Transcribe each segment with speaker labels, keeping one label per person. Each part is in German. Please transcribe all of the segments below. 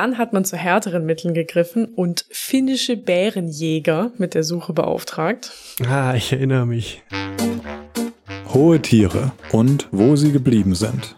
Speaker 1: Dann hat man zu härteren Mitteln gegriffen und finnische Bärenjäger mit der Suche beauftragt.
Speaker 2: Ah, ich erinnere mich.
Speaker 3: Hohe Tiere und wo sie geblieben sind.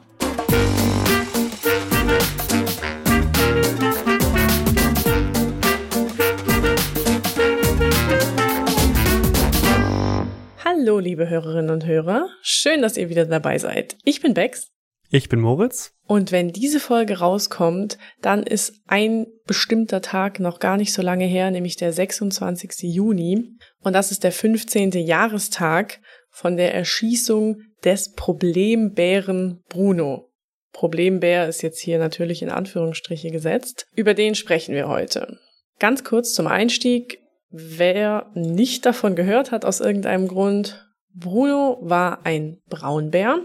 Speaker 1: Hallo, liebe Hörerinnen und Hörer. Schön, dass ihr wieder dabei seid. Ich bin Bex.
Speaker 2: Ich bin Moritz.
Speaker 1: Und wenn diese Folge rauskommt, dann ist ein bestimmter Tag noch gar nicht so lange her, nämlich der 26. Juni. Und das ist der 15. Jahrestag von der Erschießung des Problembären Bruno. Problembär ist jetzt hier natürlich in Anführungsstriche gesetzt. Über den sprechen wir heute. Ganz kurz zum Einstieg. Wer nicht davon gehört hat aus irgendeinem Grund, Bruno war ein Braunbär,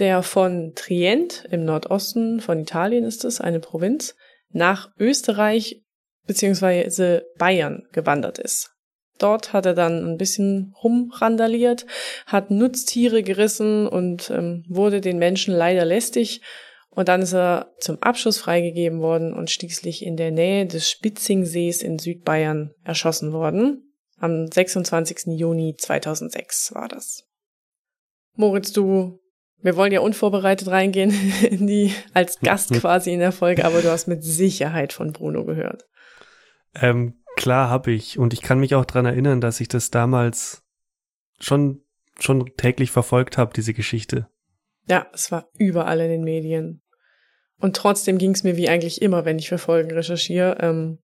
Speaker 1: der von Trient im Nordosten von Italien ist es, eine Provinz, nach Österreich beziehungsweise Bayern gewandert ist. Dort hat er dann ein bisschen rumrandaliert, hat Nutztiere gerissen und ähm, wurde den Menschen leider lästig. Und dann ist er zum Abschuss freigegeben worden und schließlich in der Nähe des Spitzingsees in Südbayern erschossen worden. Am 26. Juni 2006 war das. Moritz, du wir wollen ja unvorbereitet reingehen in die, als Gast quasi in der Folge, aber du hast mit Sicherheit von Bruno gehört.
Speaker 2: Ähm, klar habe ich. Und ich kann mich auch dran erinnern, dass ich das damals schon, schon täglich verfolgt habe, diese Geschichte.
Speaker 1: Ja, es war überall in den Medien. Und trotzdem ging es mir wie eigentlich immer, wenn ich für Folgen recherchiere. Ähm,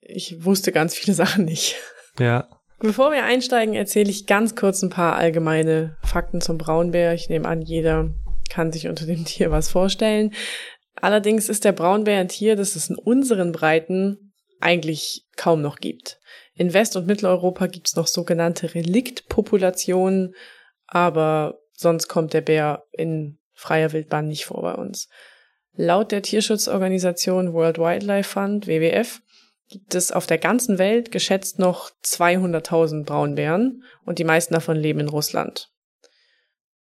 Speaker 1: ich wusste ganz viele Sachen nicht.
Speaker 2: Ja.
Speaker 1: Bevor wir einsteigen, erzähle ich ganz kurz ein paar allgemeine Fakten zum Braunbär. Ich nehme an, jeder kann sich unter dem Tier was vorstellen. Allerdings ist der Braunbär ein Tier, das es in unseren Breiten eigentlich kaum noch gibt. In West- und Mitteleuropa gibt es noch sogenannte Reliktpopulationen, aber sonst kommt der Bär in freier Wildbahn nicht vor bei uns. Laut der Tierschutzorganisation World Wildlife Fund, WWF, gibt es auf der ganzen Welt geschätzt noch 200.000 Braunbären und die meisten davon leben in Russland.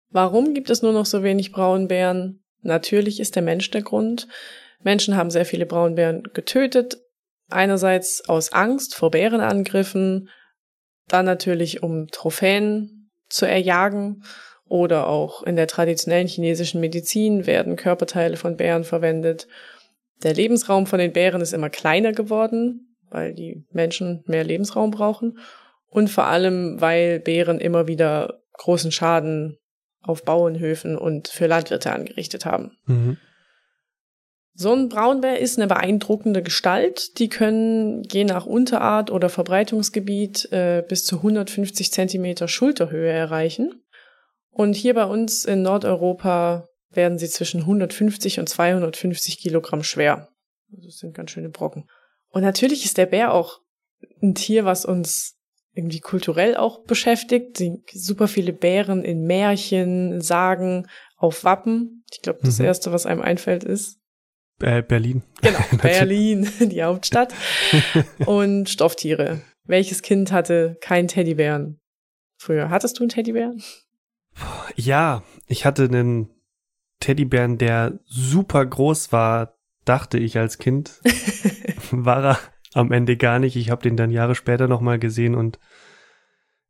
Speaker 1: Warum gibt es nur noch so wenig Braunbären? Natürlich ist der Mensch der Grund. Menschen haben sehr viele Braunbären getötet. Einerseits aus Angst vor Bärenangriffen, dann natürlich um Trophäen zu erjagen oder auch in der traditionellen chinesischen Medizin werden Körperteile von Bären verwendet der Lebensraum von den Bären ist immer kleiner geworden, weil die Menschen mehr Lebensraum brauchen. Und vor allem, weil Bären immer wieder großen Schaden auf Bauernhöfen und für Landwirte angerichtet haben. Mhm. So ein Braunbär ist eine beeindruckende Gestalt. Die können je nach Unterart oder Verbreitungsgebiet äh, bis zu 150 Zentimeter Schulterhöhe erreichen. Und hier bei uns in Nordeuropa werden sie zwischen 150 und 250 Kilogramm schwer. Also das sind ganz schöne Brocken. Und natürlich ist der Bär auch ein Tier, was uns irgendwie kulturell auch beschäftigt. super viele Bären in Märchen, Sagen, auf Wappen. Ich glaube, das mhm. erste, was einem einfällt, ist
Speaker 2: äh, Berlin.
Speaker 1: Genau, Berlin, die Hauptstadt. Und Stofftiere. Welches Kind hatte keinen Teddybären? Früher hattest du einen Teddybären?
Speaker 2: Ja, ich hatte einen Teddybären, der super groß war, dachte ich als Kind. war er am Ende gar nicht. Ich habe den dann Jahre später nochmal gesehen und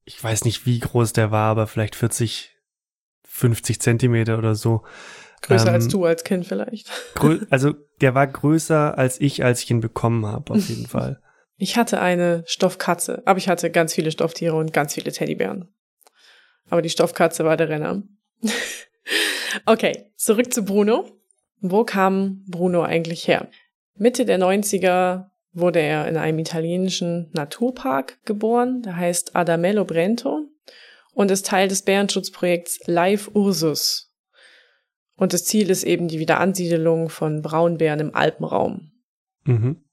Speaker 2: ich weiß nicht, wie groß der war, aber vielleicht 40, 50 Zentimeter oder so.
Speaker 1: Größer ähm, als du als Kind vielleicht.
Speaker 2: also der war größer als ich, als ich ihn bekommen habe, auf jeden Fall.
Speaker 1: Ich hatte eine Stoffkatze, aber ich hatte ganz viele Stofftiere und ganz viele Teddybären. Aber die Stoffkatze war der Renner. Okay, zurück zu Bruno. Wo kam Bruno eigentlich her? Mitte der 90er wurde er in einem italienischen Naturpark geboren, der heißt Adamello Brento und ist Teil des Bärenschutzprojekts Live Ursus. Und das Ziel ist eben die Wiederansiedelung von Braunbären im Alpenraum. Mhm.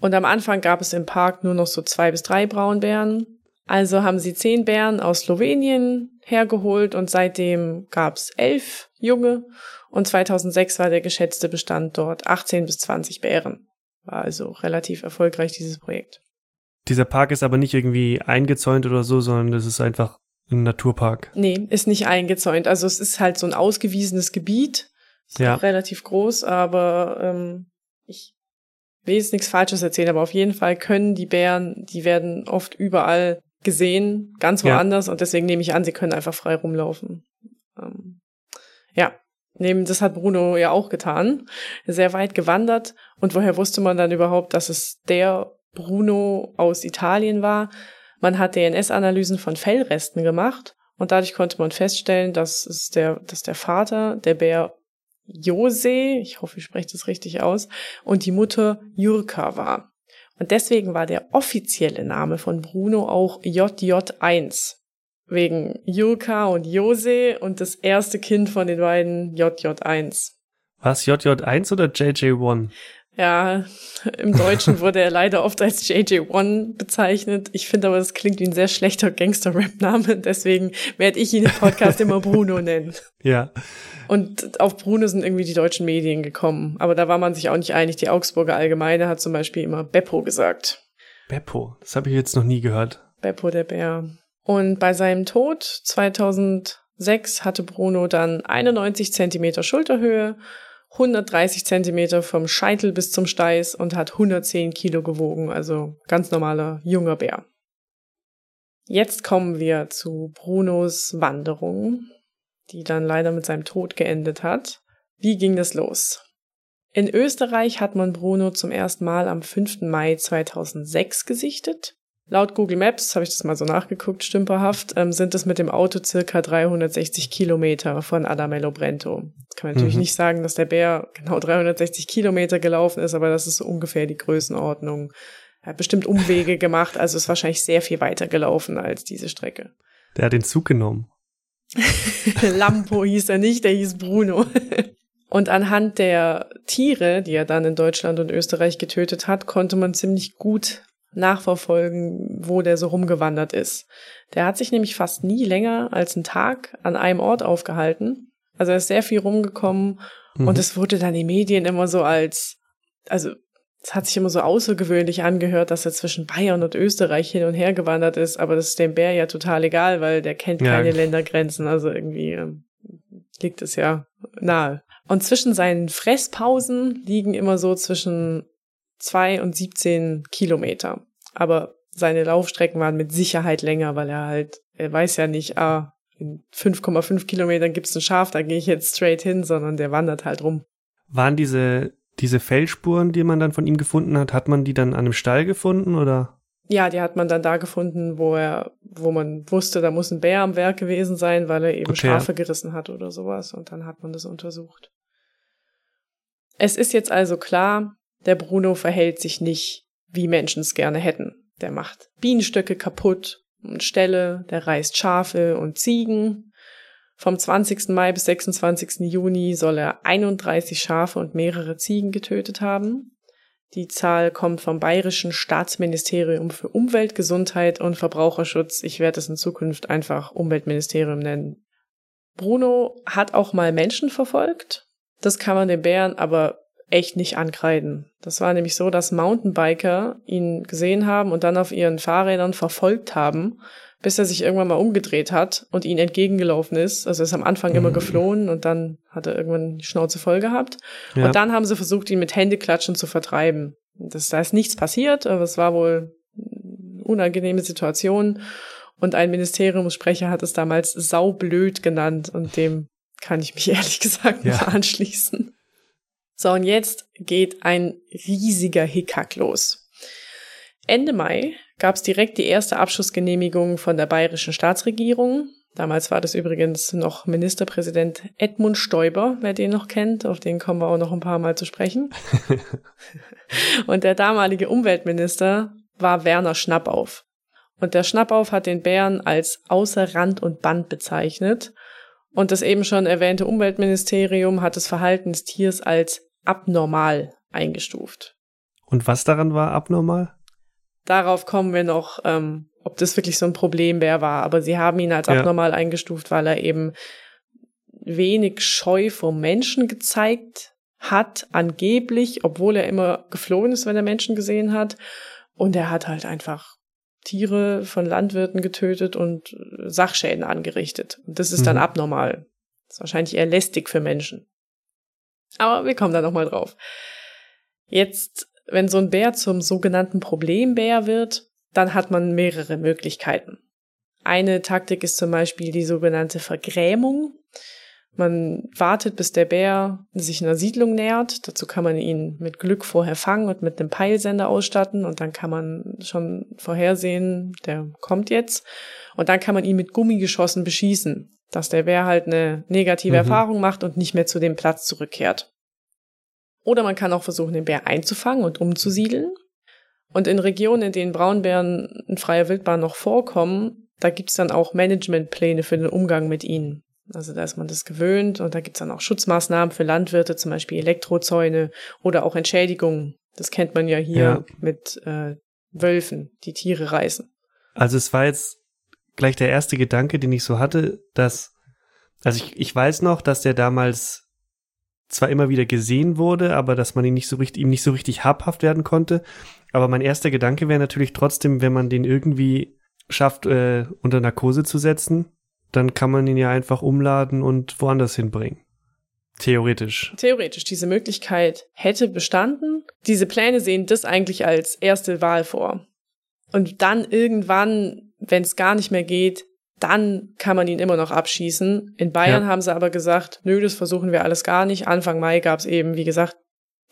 Speaker 1: Und am Anfang gab es im Park nur noch so zwei bis drei Braunbären. Also haben sie zehn Bären aus Slowenien hergeholt und seitdem gab's elf Junge und 2006 war der geschätzte Bestand dort 18 bis 20 Bären. War also relativ erfolgreich dieses Projekt.
Speaker 2: Dieser Park ist aber nicht irgendwie eingezäunt oder so, sondern es ist einfach ein Naturpark.
Speaker 1: Nee, ist nicht eingezäunt. Also es ist halt so ein ausgewiesenes Gebiet. Ist ja. relativ groß, aber ähm, ich will jetzt nichts Falsches erzählen, aber auf jeden Fall können die Bären, die werden oft überall gesehen, ganz woanders ja. und deswegen nehme ich an, sie können einfach frei rumlaufen. Ähm, ja, neben das hat Bruno ja auch getan, sehr weit gewandert und woher wusste man dann überhaupt, dass es der Bruno aus Italien war? Man hat DNS-Analysen von Fellresten gemacht und dadurch konnte man feststellen, dass es der, dass der Vater der Bär Jose, ich hoffe, ich spreche das richtig aus, und die Mutter Jurka war. Und deswegen war der offizielle Name von Bruno auch JJ1. Wegen Jurka und Jose und das erste Kind von den beiden JJ1.
Speaker 2: Was, JJ1 oder JJ1?
Speaker 1: Ja, im Deutschen wurde er leider oft als JJ1 bezeichnet. Ich finde aber, das klingt wie ein sehr schlechter Gangster-Rap-Name. Deswegen werde ich ihn im Podcast immer Bruno nennen.
Speaker 2: Ja.
Speaker 1: Und auf Bruno sind irgendwie die deutschen Medien gekommen. Aber da war man sich auch nicht einig. Die Augsburger Allgemeine hat zum Beispiel immer Beppo gesagt.
Speaker 2: Beppo, das habe ich jetzt noch nie gehört.
Speaker 1: Beppo der Bär. Und bei seinem Tod 2006 hatte Bruno dann 91 Zentimeter Schulterhöhe 130 Zentimeter vom Scheitel bis zum Steiß und hat 110 Kilo gewogen, also ganz normaler junger Bär. Jetzt kommen wir zu Brunos Wanderung, die dann leider mit seinem Tod geendet hat. Wie ging das los? In Österreich hat man Bruno zum ersten Mal am 5. Mai 2006 gesichtet. Laut Google Maps, habe ich das mal so nachgeguckt, stümperhaft, ähm, sind es mit dem Auto circa 360 Kilometer von Adamello Brento. Jetzt kann man natürlich mhm. nicht sagen, dass der Bär genau 360 Kilometer gelaufen ist, aber das ist so ungefähr die Größenordnung. Er hat bestimmt Umwege gemacht, also ist wahrscheinlich sehr viel weiter gelaufen als diese Strecke.
Speaker 2: Der hat den Zug genommen.
Speaker 1: Lampo hieß er nicht, der hieß Bruno. Und anhand der Tiere, die er dann in Deutschland und Österreich getötet hat, konnte man ziemlich gut nachverfolgen, wo der so rumgewandert ist. Der hat sich nämlich fast nie länger als einen Tag an einem Ort aufgehalten. Also er ist sehr viel rumgekommen mhm. und es wurde dann in den Medien immer so als, also es hat sich immer so außergewöhnlich angehört, dass er zwischen Bayern und Österreich hin und her gewandert ist, aber das ist dem Bär ja total egal, weil der kennt keine ja. Ländergrenzen, also irgendwie äh, liegt es ja nahe. Und zwischen seinen Fresspausen liegen immer so zwischen zwei und 17 Kilometer. Aber seine Laufstrecken waren mit Sicherheit länger, weil er halt, er weiß ja nicht, ah, in 5,5 Kilometern gibt's ein Schaf, da gehe ich jetzt straight hin, sondern der wandert halt rum.
Speaker 2: Waren diese, diese Felsspuren, die man dann von ihm gefunden hat, hat man die dann an einem Stall gefunden oder?
Speaker 1: Ja, die hat man dann da gefunden, wo er, wo man wusste, da muss ein Bär am Werk gewesen sein, weil er eben okay, Schafe gerissen hat oder sowas. Und dann hat man das untersucht. Es ist jetzt also klar, der Bruno verhält sich nicht, wie Menschen es gerne hätten. Der macht Bienenstöcke kaputt und Ställe, der reißt Schafe und Ziegen. Vom 20. Mai bis 26. Juni soll er 31 Schafe und mehrere Ziegen getötet haben. Die Zahl kommt vom Bayerischen Staatsministerium für Umwelt, Gesundheit und Verbraucherschutz. Ich werde es in Zukunft einfach Umweltministerium nennen. Bruno hat auch mal Menschen verfolgt. Das kann man den Bären aber echt nicht ankreiden. Das war nämlich so, dass Mountainbiker ihn gesehen haben und dann auf ihren Fahrrädern verfolgt haben, bis er sich irgendwann mal umgedreht hat und ihnen entgegengelaufen ist. Also er ist am Anfang immer mhm. geflohen und dann hat er irgendwann die Schnauze voll gehabt. Ja. Und dann haben sie versucht, ihn mit Händeklatschen zu vertreiben. Das, da ist nichts passiert, aber es war wohl eine unangenehme Situation. Und ein Ministeriumssprecher hat es damals saublöd genannt und dem kann ich mich ehrlich gesagt ja. anschließen. So, und jetzt geht ein riesiger Hickhack los. Ende Mai gab es direkt die erste Abschussgenehmigung von der bayerischen Staatsregierung. Damals war das übrigens noch Ministerpräsident Edmund Stoiber, wer den noch kennt. Auf den kommen wir auch noch ein paar Mal zu sprechen. und der damalige Umweltminister war Werner Schnappauf. Und der Schnappauf hat den Bären als außer Rand und Band bezeichnet. Und das eben schon erwähnte Umweltministerium hat das Verhalten des Tiers als abnormal eingestuft.
Speaker 2: Und was daran war abnormal?
Speaker 1: Darauf kommen wir noch, ähm, ob das wirklich so ein Problem wäre war. Aber sie haben ihn als ja. abnormal eingestuft, weil er eben wenig Scheu vor Menschen gezeigt hat, angeblich, obwohl er immer geflohen ist, wenn er Menschen gesehen hat. Und er hat halt einfach Tiere von Landwirten getötet und Sachschäden angerichtet. Und das ist mhm. dann abnormal. Das ist wahrscheinlich eher lästig für Menschen. Aber wir kommen da nochmal drauf. Jetzt wenn so ein Bär zum sogenannten Problembär wird, dann hat man mehrere Möglichkeiten. Eine Taktik ist zum Beispiel die sogenannte Vergrämung. Man wartet, bis der Bär sich einer Siedlung nähert. Dazu kann man ihn mit Glück vorher fangen und mit einem Peilsender ausstatten und dann kann man schon vorhersehen, der kommt jetzt. Und dann kann man ihn mit Gummigeschossen beschießen, dass der Bär halt eine negative mhm. Erfahrung macht und nicht mehr zu dem Platz zurückkehrt. Oder man kann auch versuchen, den Bär einzufangen und umzusiedeln. Und in Regionen, in denen Braunbären in freier Wildbahn noch vorkommen, da gibt's dann auch Managementpläne für den Umgang mit ihnen. Also da ist man das gewöhnt und da gibt's dann auch Schutzmaßnahmen für Landwirte, zum Beispiel Elektrozäune oder auch Entschädigungen. Das kennt man ja hier ja. mit äh, Wölfen, die Tiere reißen.
Speaker 2: Also es war jetzt gleich der erste Gedanke, den ich so hatte, dass, also ich, ich weiß noch, dass der damals zwar immer wieder gesehen wurde, aber dass man ihn nicht so richtig, ihm nicht so richtig habhaft werden konnte. Aber mein erster Gedanke wäre natürlich trotzdem, wenn man den irgendwie schafft, äh, unter Narkose zu setzen, dann kann man ihn ja einfach umladen und woanders hinbringen. Theoretisch.
Speaker 1: Theoretisch. Diese Möglichkeit hätte bestanden. Diese Pläne sehen das eigentlich als erste Wahl vor. Und dann irgendwann, wenn es gar nicht mehr geht, dann kann man ihn immer noch abschießen. In Bayern ja. haben sie aber gesagt, nö, das versuchen wir alles gar nicht. Anfang Mai gab es eben, wie gesagt,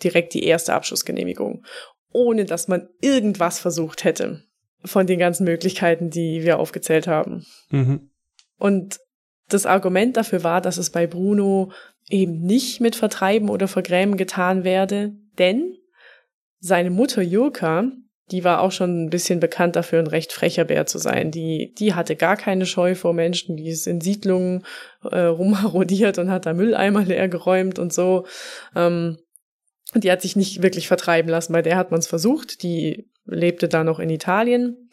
Speaker 1: direkt die erste Abschussgenehmigung, ohne dass man irgendwas versucht hätte von den ganzen Möglichkeiten, die wir aufgezählt haben. Mhm. Und das Argument dafür war, dass es bei Bruno eben nicht mit Vertreiben oder Vergrämen getan werde, denn seine Mutter Jurka, die war auch schon ein bisschen bekannt dafür, ein recht frecher Bär zu sein. Die, die hatte gar keine Scheu vor Menschen, die ist in Siedlungen äh, rumharodiert und hat da Mülleimer leer geräumt und so. Ähm, die hat sich nicht wirklich vertreiben lassen, bei der hat man es versucht. Die lebte da noch in Italien.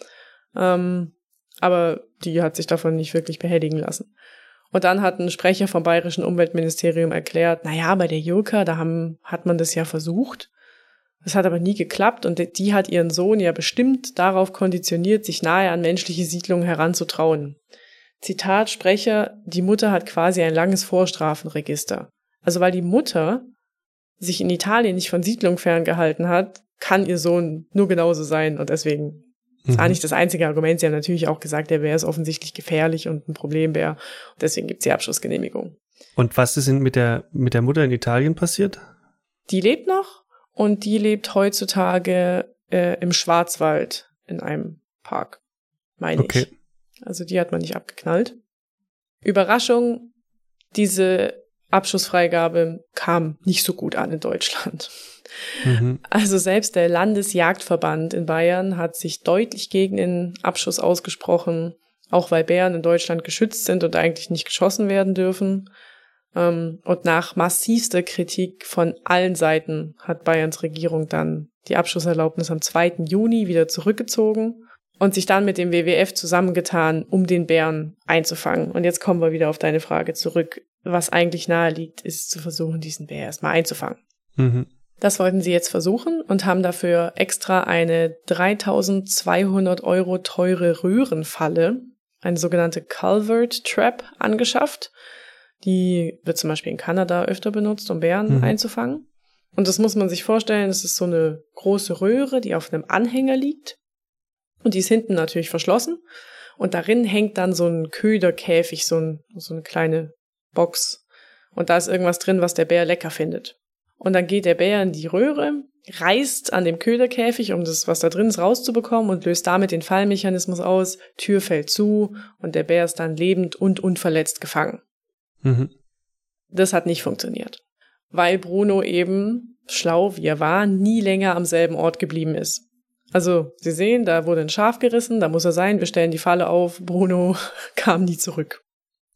Speaker 1: Ähm, aber die hat sich davon nicht wirklich behelligen lassen. Und dann hat ein Sprecher vom Bayerischen Umweltministerium erklärt, na ja, bei der Jurka, da haben, hat man das ja versucht. Das hat aber nie geklappt und die hat ihren Sohn ja bestimmt darauf konditioniert, sich nahe an menschliche Siedlungen heranzutrauen. Zitat Sprecher, die Mutter hat quasi ein langes Vorstrafenregister. Also weil die Mutter sich in Italien nicht von Siedlungen ferngehalten hat, kann ihr Sohn nur genauso sein und deswegen das war nicht das einzige Argument. Sie haben natürlich auch gesagt, der Bär ist offensichtlich gefährlich und ein Problembär. Und deswegen gibt es die Abschlussgenehmigung.
Speaker 2: Und was ist denn mit der, mit der Mutter in Italien passiert?
Speaker 1: Die lebt noch und die lebt heutzutage äh, im Schwarzwald in einem Park, meine okay. ich. Also die hat man nicht abgeknallt. Überraschung, diese Abschussfreigabe kam nicht so gut an in Deutschland. Mhm. Also selbst der Landesjagdverband in Bayern hat sich deutlich gegen den Abschuss ausgesprochen, auch weil Bären in Deutschland geschützt sind und eigentlich nicht geschossen werden dürfen. Ähm, und nach massivster Kritik von allen Seiten hat Bayerns Regierung dann die Abschusserlaubnis am 2. Juni wieder zurückgezogen und sich dann mit dem WWF zusammengetan, um den Bären einzufangen. Und jetzt kommen wir wieder auf deine Frage zurück. Was eigentlich nahe liegt, ist zu versuchen, diesen Bär erstmal einzufangen. Mhm. Das wollten sie jetzt versuchen und haben dafür extra eine 3200 Euro teure Röhrenfalle, eine sogenannte Culvert Trap, angeschafft. Die wird zum Beispiel in Kanada öfter benutzt, um Bären mhm. einzufangen. Und das muss man sich vorstellen, das ist so eine große Röhre, die auf einem Anhänger liegt. Und die ist hinten natürlich verschlossen. Und darin hängt dann so ein Köderkäfig, so, ein, so eine kleine Box. Und da ist irgendwas drin, was der Bär lecker findet. Und dann geht der Bär in die Röhre, reißt an dem Köderkäfig, um das, was da drin ist, rauszubekommen und löst damit den Fallmechanismus aus. Tür fällt zu und der Bär ist dann lebend und unverletzt gefangen. Mhm. Das hat nicht funktioniert. Weil Bruno eben, schlau wie er war, nie länger am selben Ort geblieben ist. Also, Sie sehen, da wurde ein Schaf gerissen, da muss er sein, wir stellen die Falle auf, Bruno kam nie zurück.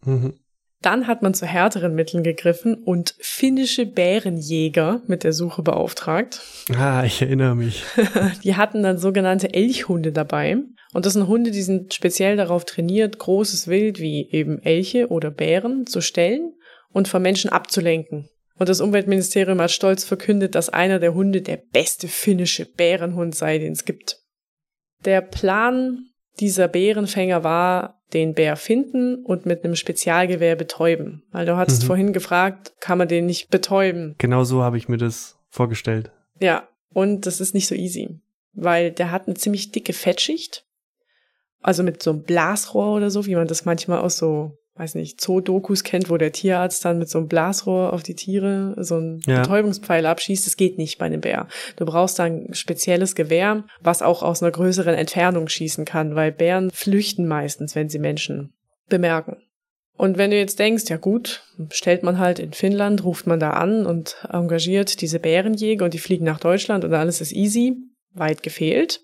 Speaker 1: Mhm. Dann hat man zu härteren Mitteln gegriffen und finnische Bärenjäger mit der Suche beauftragt.
Speaker 2: Ah, ich erinnere mich.
Speaker 1: Die hatten dann sogenannte Elchhunde dabei. Und das sind Hunde, die sind speziell darauf trainiert, großes Wild wie eben Elche oder Bären zu stellen und von Menschen abzulenken. Und das Umweltministerium hat stolz verkündet, dass einer der Hunde der beste finnische Bärenhund sei, den es gibt. Der Plan dieser Bärenfänger war, den Bär finden und mit einem Spezialgewehr betäuben. Weil du hattest mhm. vorhin gefragt, kann man den nicht betäuben?
Speaker 2: Genau so habe ich mir das vorgestellt.
Speaker 1: Ja, Und das ist nicht so easy, weil der hat eine ziemlich dicke Fettschicht. Also mit so einem Blasrohr oder so, wie man das manchmal aus so, weiß nicht, Zoo-Dokus kennt, wo der Tierarzt dann mit so einem Blasrohr auf die Tiere so ein
Speaker 2: Ja.
Speaker 1: Betäubungspfeil abschießt. Das geht nicht bei einem Bär. Du brauchst dann ein spezielles Gewehr, was auch aus einer größeren Entfernung schießen kann, weil Bären flüchten meistens, wenn sie Menschen bemerken. Und wenn du jetzt denkst, ja gut, stellt man halt in Finnland, ruft man da an und engagiert diese Bärenjäger und die fliegen nach Deutschland und alles ist easy, weit gefehlt.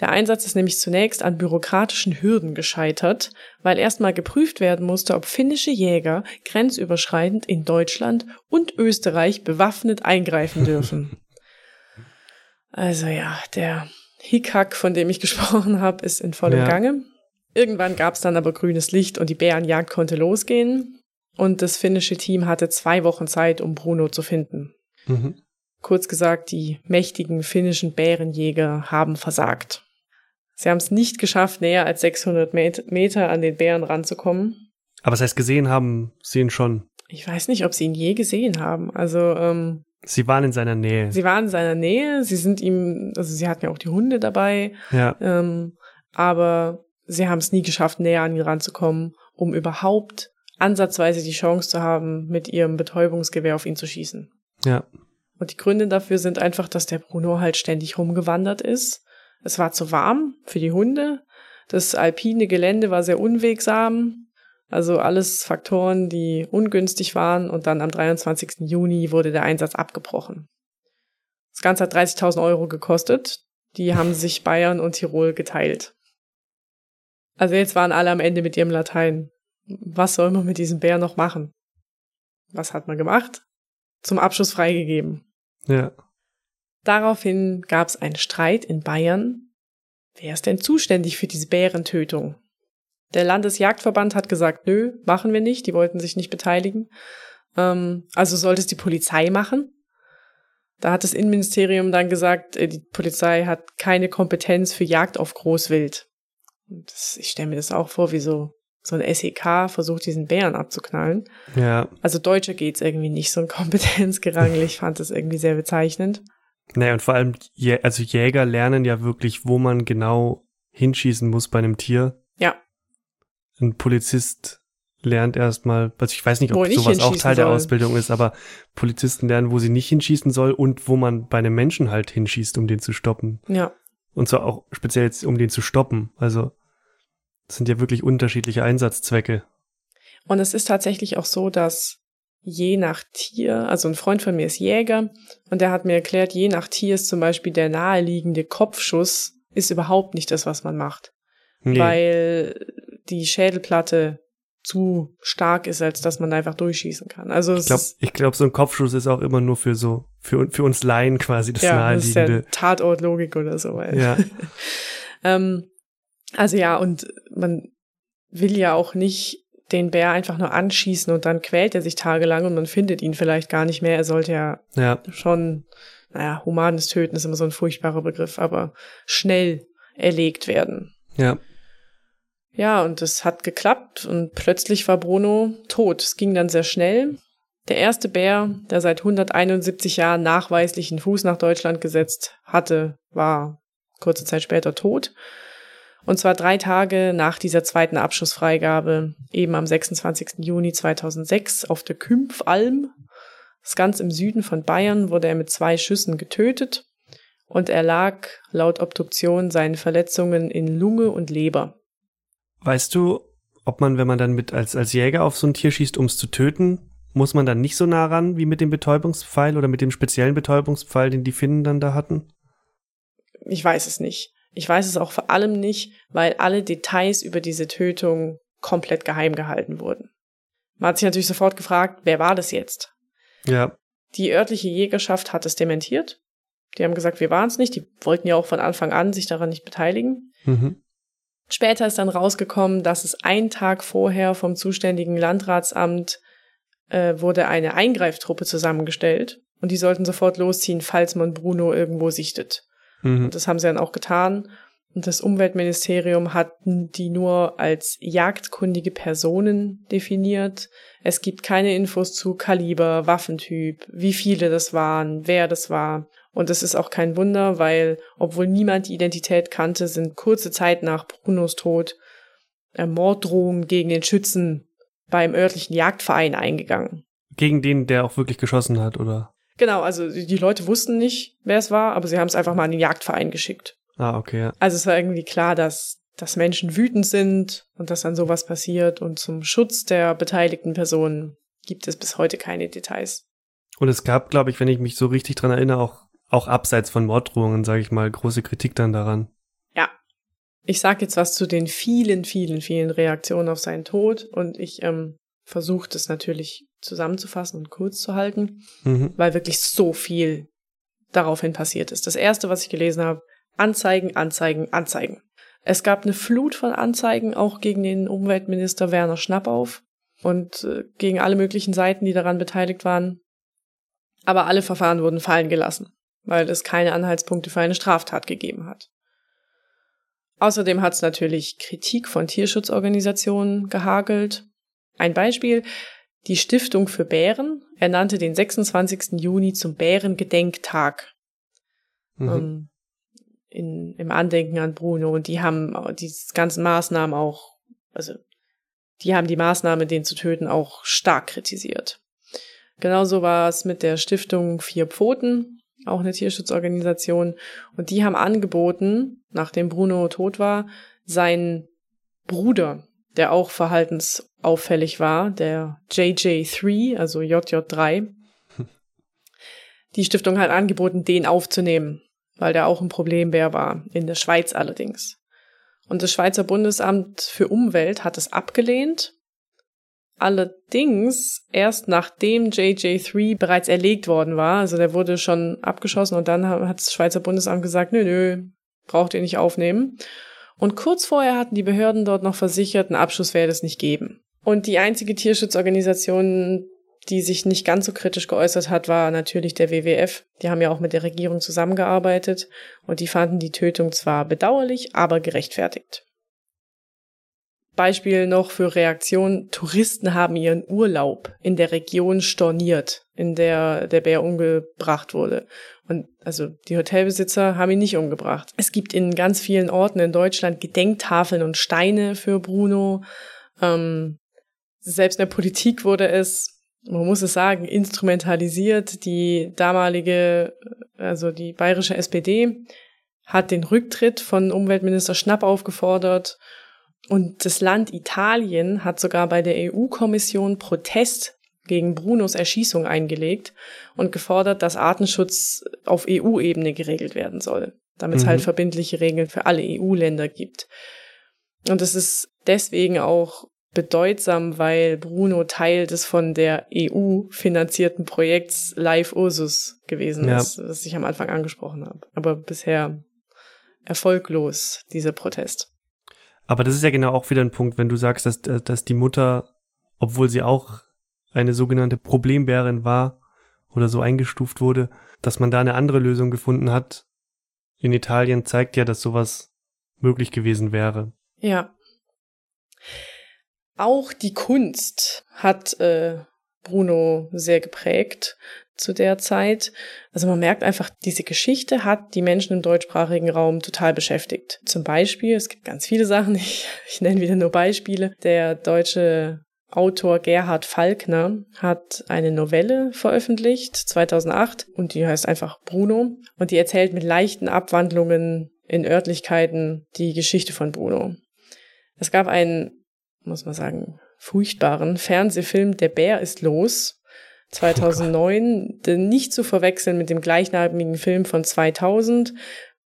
Speaker 1: Der Einsatz ist nämlich zunächst an bürokratischen Hürden gescheitert, weil erstmal geprüft werden musste, ob finnische Jäger grenzüberschreitend in Deutschland und Österreich bewaffnet eingreifen dürfen. Also ja, der Hickhack, von dem ich gesprochen habe, ist in vollem
Speaker 2: Ja.
Speaker 1: Gange. Irgendwann gab es dann aber grünes Licht und die Bärenjagd konnte losgehen. Und das finnische Team hatte zwei Wochen Zeit, um Bruno zu finden.
Speaker 2: Mhm.
Speaker 1: Kurz gesagt, die mächtigen finnischen Bärenjäger haben versagt. Sie haben es nicht geschafft, näher als 600 Met- Meter an den Bären ranzukommen.
Speaker 2: Aber das heißt, gesehen haben sie ihn schon.
Speaker 1: Ich weiß nicht, ob sie ihn je gesehen haben. Also ähm,
Speaker 2: Sie waren in seiner Nähe.
Speaker 1: sie waren in seiner Nähe, sie sind ihm, also sie hatten ja auch die Hunde dabei,
Speaker 2: ja.
Speaker 1: ähm, aber sie haben es nie geschafft, näher an ihn ranzukommen, um überhaupt ansatzweise die Chance zu haben, mit ihrem Betäubungsgewehr auf ihn zu schießen.
Speaker 2: Ja.
Speaker 1: Und die Gründe dafür sind einfach, dass der Bruno halt ständig rumgewandert ist. Es war zu warm für die Hunde. Das alpine Gelände war sehr unwegsam. Also alles Faktoren, die ungünstig waren. Und dann am 23. Juni wurde der Einsatz abgebrochen. Das Ganze hat 30.000 Euro gekostet. Die haben sich Bayern und Tirol geteilt. Also jetzt waren alle am Ende mit ihrem Latein. Was soll man mit diesem Bär noch machen? Was hat man gemacht? Zum Abschluss freigegeben.
Speaker 2: Ja.
Speaker 1: Daraufhin gab es einen Streit in Bayern. Wer ist denn zuständig für diese Bärentötung? Der Landesjagdverband hat gesagt, nö, machen wir nicht, die wollten sich nicht beteiligen. Ähm, also sollte es die Polizei machen. Da hat das Innenministerium dann gesagt, äh, die Polizei hat keine Kompetenz für Jagd auf Großwild. Das, ich stelle mir das auch vor, wie so, so ein SEK versucht, diesen Bären abzuknallen.
Speaker 2: Ja.
Speaker 1: Also Deutsche geht's irgendwie nicht, so ein Kompetenzgerangel. Ich fand das irgendwie sehr bezeichnend.
Speaker 2: Naja, und vor allem, also Jäger lernen ja wirklich, wo man genau hinschießen muss bei einem Tier.
Speaker 1: Ja.
Speaker 2: Ein Polizist lernt erstmal, also ich weiß nicht, ob sowas auch Teil der
Speaker 1: soll.
Speaker 2: Ausbildung ist, aber Polizisten lernen, wo sie nicht hinschießen soll und wo man bei einem Menschen halt hinschießt, um den zu stoppen.
Speaker 1: Ja.
Speaker 2: Und zwar auch speziell jetzt, um den zu stoppen. Also, das sind ja wirklich unterschiedliche Einsatzzwecke.
Speaker 1: Und es ist tatsächlich auch so, dass je nach Tier, also ein Freund von mir ist Jäger und der hat mir erklärt, je nach Tier ist zum Beispiel der naheliegende Kopfschuss ist überhaupt nicht das, was man macht,
Speaker 2: Nee.
Speaker 1: weil die Schädelplatte zu stark ist, als dass man da einfach durchschießen kann. Also
Speaker 2: ich glaube, glaub, so ein Kopfschuss ist auch immer nur für so, für, für uns Laien quasi das
Speaker 1: ja, das ist ja
Speaker 2: Naheliegende.
Speaker 1: Tatortlogik oder so. weil-
Speaker 2: Ja.
Speaker 1: Ähm, also ja, und man will ja auch nicht den Bär einfach nur anschießen und dann quält er sich tagelang und man findet ihn vielleicht gar nicht mehr. Er sollte ja
Speaker 2: ja.
Speaker 1: schon, naja, humanes Töten ist immer so ein furchtbarer Begriff, aber schnell erlegt werden.
Speaker 2: Ja.
Speaker 1: Ja, und es hat geklappt und plötzlich war Bruno tot. Es ging dann sehr schnell. Der erste Bär, der seit 171 Jahren nachweislich einen Fuß nach Deutschland gesetzt hatte, war kurze Zeit später tot. Und zwar drei Tage nach dieser zweiten Abschussfreigabe, eben am 26. Juni 2006 auf der Kümpfalm. Das ist ganz im Süden von Bayern wurde er mit zwei Schüssen getötet und er lag laut Obduktion seinen Verletzungen in Lunge und Leber.
Speaker 2: Weißt du, ob man, wenn man dann mit als, als Jäger auf so ein Tier schießt, um es zu töten, muss man dann nicht so nah ran wie mit dem Betäubungspfeil oder mit dem speziellen Betäubungspfeil, den die Finnen dann da hatten?
Speaker 1: Ich weiß es nicht. Ich weiß es auch vor allem nicht, weil alle Details über diese Tötung komplett geheim gehalten wurden. Man hat sich natürlich sofort gefragt, wer war das jetzt?
Speaker 2: Ja.
Speaker 1: Die örtliche Jägerschaft hat es dementiert. Die haben gesagt, wir waren es nicht. Die wollten ja auch von Anfang an sich daran nicht beteiligen.
Speaker 2: Mhm.
Speaker 1: Später ist dann rausgekommen, dass es einen Tag vorher vom zuständigen Landratsamt äh, wurde eine Eingreiftruppe zusammengestellt und die sollten sofort losziehen, falls man Bruno irgendwo sichtet.
Speaker 2: Mhm.
Speaker 1: Und das haben sie dann auch getan. Und das Umweltministerium hat die nur als jagdkundige Personen definiert. Es gibt keine Infos zu Kaliber, Waffentyp, wie viele das waren, wer das war. Und das ist auch kein Wunder, weil, obwohl niemand die Identität kannte, sind kurze Zeit nach Brunos Tod äh, Morddrohungen gegen den Schützen beim örtlichen Jagdverein eingegangen.
Speaker 2: Gegen den, der auch wirklich geschossen hat, oder?
Speaker 1: Genau, also die Leute wussten nicht, wer es war, aber sie haben es einfach mal an den Jagdverein geschickt.
Speaker 2: Ah, okay. Ja.
Speaker 1: Also es war irgendwie klar, dass, dass Menschen wütend sind und dass dann sowas passiert und zum Schutz der beteiligten Personen gibt es bis heute keine Details.
Speaker 2: Und es gab, glaube ich, wenn ich mich so richtig dran erinnere, auch, auch abseits von Morddrohungen, sage ich mal, große Kritik dann daran.
Speaker 1: Ja. Ich sage jetzt was zu den vielen, vielen, vielen Reaktionen auf seinen Tod und ich ähm, versuche das natürlich zusammenzufassen und kurz zu halten,
Speaker 2: Mhm.
Speaker 1: weil wirklich so viel daraufhin passiert ist. Das erste, was ich gelesen habe, Anzeigen, Anzeigen, Anzeigen. Es gab eine Flut von Anzeigen, auch gegen den Umweltminister Werner Schnappauf und äh, gegen alle möglichen Seiten, die daran beteiligt waren. Aber alle Verfahren wurden fallen gelassen, weil es keine Anhaltspunkte für eine Straftat gegeben hat. Außerdem hat es natürlich Kritik von Tierschutzorganisationen gehagelt. Ein Beispiel, die Stiftung für Bären ernannte den 26. Juni zum Bärengedenktag
Speaker 2: Mhm.
Speaker 1: ähm, in, im Andenken an Bruno. Und die haben die ganzen Maßnahmen auch, also die haben die Maßnahme, den zu töten, auch stark kritisiert. Genauso war es mit der Stiftung Vier Pfoten, auch eine Tierschutzorganisation. Und die haben angeboten, nachdem Bruno tot war, seinen Bruder, der auch verhaltensauffällig war, der JJ3, also JJ3. Die Stiftung hat angeboten, den aufzunehmen, weil der auch ein Problembär war, in der Schweiz allerdings. Und das Schweizer Bundesamt für Umwelt hat es abgelehnt. Allerdings erst nachdem JJ3 bereits erlegt worden war, also der wurde schon abgeschossen und dann hat das Schweizer Bundesamt gesagt, nö, nö, braucht ihr nicht aufnehmen. Und kurz vorher hatten die Behörden dort noch versichert, einen Abschuss werde es nicht geben. Und die einzige Tierschutzorganisation, die sich nicht ganz so kritisch geäußert hat, war natürlich der WWF. Die haben ja auch mit der Regierung zusammengearbeitet und die fanden die Tötung zwar bedauerlich, aber gerechtfertigt. Beispiel noch für Reaktion. Touristen haben ihren Urlaub in der Region storniert, in der der Bär umgebracht wurde. Und also die Hotelbesitzer haben ihn nicht umgebracht. Es gibt in ganz vielen Orten in Deutschland Gedenktafeln und Steine für Bruno. Ähm, selbst in der Politik wurde es, man muss es sagen, instrumentalisiert. Die damalige, also die bayerische SPD hat den Rücktritt von Umweltminister Schnapp aufgefordert. Und das Land Italien hat sogar bei der EU-Kommission Protest gegen Brunos Erschießung eingelegt und gefordert, dass Artenschutz auf EU-Ebene geregelt werden soll, damit es
Speaker 2: Mhm.
Speaker 1: halt verbindliche Regeln für alle EU-Länder gibt. Und es ist deswegen auch bedeutsam, weil Bruno Teil des von der EU finanzierten Projekts Live Ursus gewesen
Speaker 2: Ja.
Speaker 1: ist, das ich am Anfang angesprochen habe. Aber bisher erfolglos, dieser Protest.
Speaker 2: Aber das ist ja genau auch wieder ein Punkt, wenn du sagst, dass, dass die Mutter, obwohl sie auch eine sogenannte Problembärin war oder so eingestuft wurde, dass man da eine andere Lösung gefunden hat. In Italien zeigt ja, dass sowas möglich gewesen wäre.
Speaker 1: Ja. Auch die Kunst hat äh, Bruno sehr geprägt zu der Zeit. Also man merkt einfach, diese Geschichte hat die Menschen im deutschsprachigen Raum total beschäftigt. Zum Beispiel, es gibt ganz viele Sachen, ich, ich nenne wieder nur Beispiele. Der deutsche Autor Gerhard Falkner hat eine Novelle veröffentlicht, 2008, und die heißt einfach Bruno. Und die erzählt mit leichten Abwandlungen in Örtlichkeiten die Geschichte von Bruno. Es gab einen, muss man sagen, furchtbaren Fernsehfilm Der Bär ist los, 2009, oh nicht zu verwechseln mit dem gleichnamigen Film von 2000.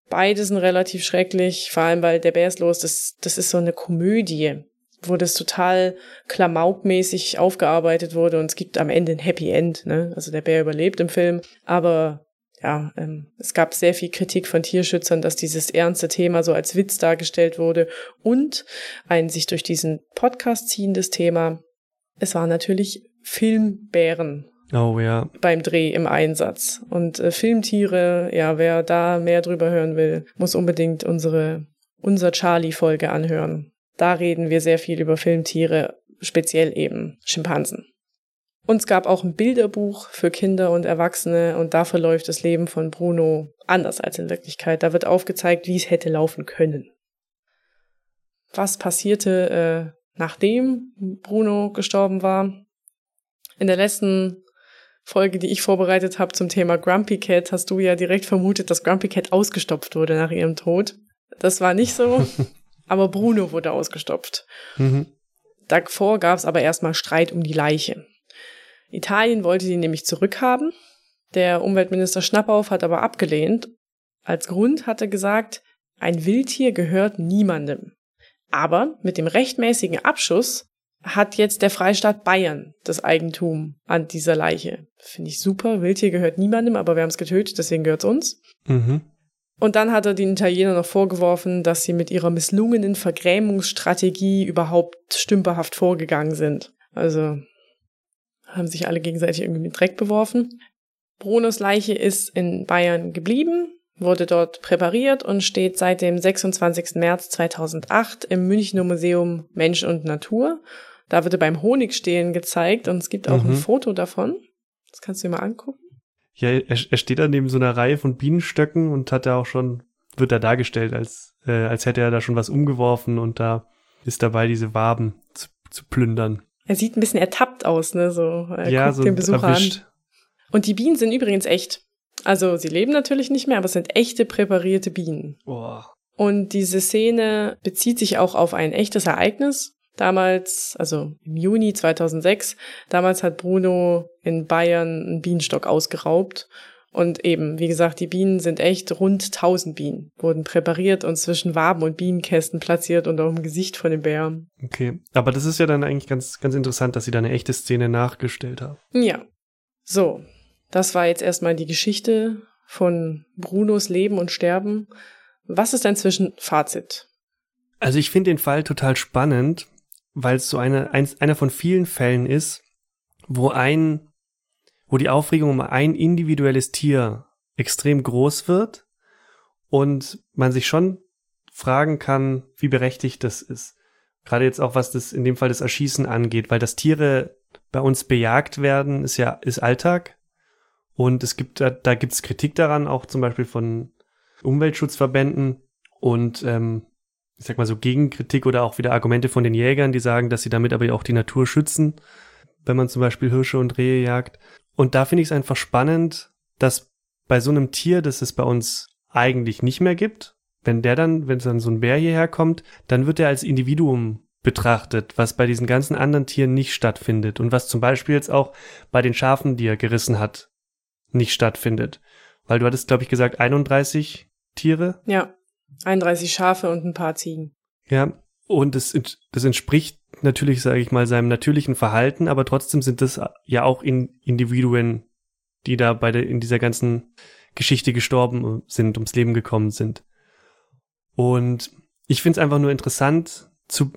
Speaker 1: Beide sind relativ schrecklich, vor allem weil Der Bär ist los, das, das ist so eine Komödie, wo das total klamaukmäßig aufgearbeitet wurde und es gibt am Ende ein Happy End, ne? Also der Bär überlebt im Film, aber ja, ähm, es gab sehr viel Kritik von Tierschützern, dass dieses ernste Thema so als Witz dargestellt wurde und ein sich durch diesen Podcast ziehendes Thema. Es waren natürlich Filmbären
Speaker 2: Oh ja.
Speaker 1: beim Dreh im Einsatz. Und äh, Filmtiere, ja, wer da mehr drüber hören will, muss unbedingt unsere unser Charlie-Folge anhören. Da reden wir sehr viel über Filmtiere, speziell eben Schimpansen. Und es gab auch ein Bilderbuch für Kinder und Erwachsene und da verläuft das Leben von Bruno anders als in Wirklichkeit. Da wird aufgezeigt, wie es hätte laufen können. Was passierte, äh, nachdem Bruno gestorben war? In der letzten Folge, die ich vorbereitet habe zum Thema Grumpy Cat, hast du ja direkt vermutet, dass Grumpy Cat ausgestopft wurde nach ihrem Tod. Das war nicht so, aber Bruno wurde ausgestopft. Mhm. Davor gab es aber erstmal Streit um die Leiche. Italien wollte die nämlich zurückhaben. Der Umweltminister Schnappauf hat aber abgelehnt. Als Grund hat er gesagt, ein Wildtier gehört niemandem. Aber mit dem rechtmäßigen Abschuss hat jetzt der Freistaat Bayern das Eigentum an dieser Leiche. Finde ich super. Wildtier gehört niemandem, aber wir haben es getötet, deswegen gehört es uns. Mhm. Und dann hat er den Italiener noch vorgeworfen, dass sie mit ihrer misslungenen Vergrämungsstrategie überhaupt stümperhaft vorgegangen sind. Also haben sich alle gegenseitig irgendwie mit Dreck beworfen. Brunos Leiche ist in Bayern geblieben, wurde dort präpariert und steht seit dem 26. März 2008 im Münchner Museum Mensch und Natur. Da wird er beim Honigstehlen gezeigt und es gibt auch mhm. ein Foto davon. Das kannst du dir mal angucken.
Speaker 2: Ja, er, er steht da neben so einer Reihe von Bienenstöcken und hat da auch schon, wird da dargestellt, als, äh, als hätte er da schon was umgeworfen und da ist dabei, diese Waben zu, zu plündern.
Speaker 1: Er sieht ein bisschen ertappt aus, ne? So, er ja, guckt so den Besucher erwischt. an. Und die Bienen sind übrigens echt. Also sie leben natürlich nicht mehr, aber es sind echte präparierte Bienen. Boah. Und diese Szene bezieht sich auch auf ein echtes Ereignis. Damals, also im Juni 2006, damals hat Bruno in Bayern einen Bienenstock ausgeraubt. Und eben, wie gesagt, die Bienen sind echt rund 1000 Bienen, wurden präpariert und zwischen Waben und Bienenkästen platziert und auch im Gesicht von den Bären.
Speaker 2: Okay, aber das ist ja dann eigentlich ganz, ganz interessant, dass sie da eine echte Szene nachgestellt haben.
Speaker 1: Ja. So, das war jetzt erstmal die Geschichte von Brunos Leben und Sterben. Was ist dein Zwischenfazit?
Speaker 2: Also ich finde den Fall total spannend, weil es so eine, ein, einer von vielen Fällen ist, wo ein, wo die Aufregung um ein individuelles Tier extrem groß wird und man sich schon fragen kann, wie berechtigt das ist. Gerade jetzt auch was das in dem Fall das Erschießen angeht, weil das Tiere bei uns bejagt werden, ist ja ist Alltag und es gibt da, da gibt es Kritik daran, auch zum Beispiel von Umweltschutzverbänden und ähm, ich sag mal so Gegenkritik oder auch wieder Argumente von den Jägern, die sagen, dass sie damit aber auch die Natur schützen, wenn man zum Beispiel Hirsche und Rehe jagt. Und da finde ich es einfach spannend, dass bei so einem Tier, das es bei uns eigentlich nicht mehr gibt, wenn der dann, wenn dann so ein Bär hierher kommt, dann wird er als Individuum betrachtet, was bei diesen ganzen anderen Tieren nicht stattfindet und was zum Beispiel jetzt auch bei den Schafen, die er gerissen hat, nicht stattfindet. Weil du hattest, glaube ich, gesagt, 31 Tiere.
Speaker 1: Ja. 31 Schafe und ein paar Ziegen.
Speaker 2: Ja, und das, das entspricht natürlich, sage ich mal, seinem natürlichen Verhalten, aber trotzdem sind das ja auch in Individuen, die da bei der, in dieser ganzen Geschichte gestorben sind, ums Leben gekommen sind. Und ich finde es einfach nur interessant, zu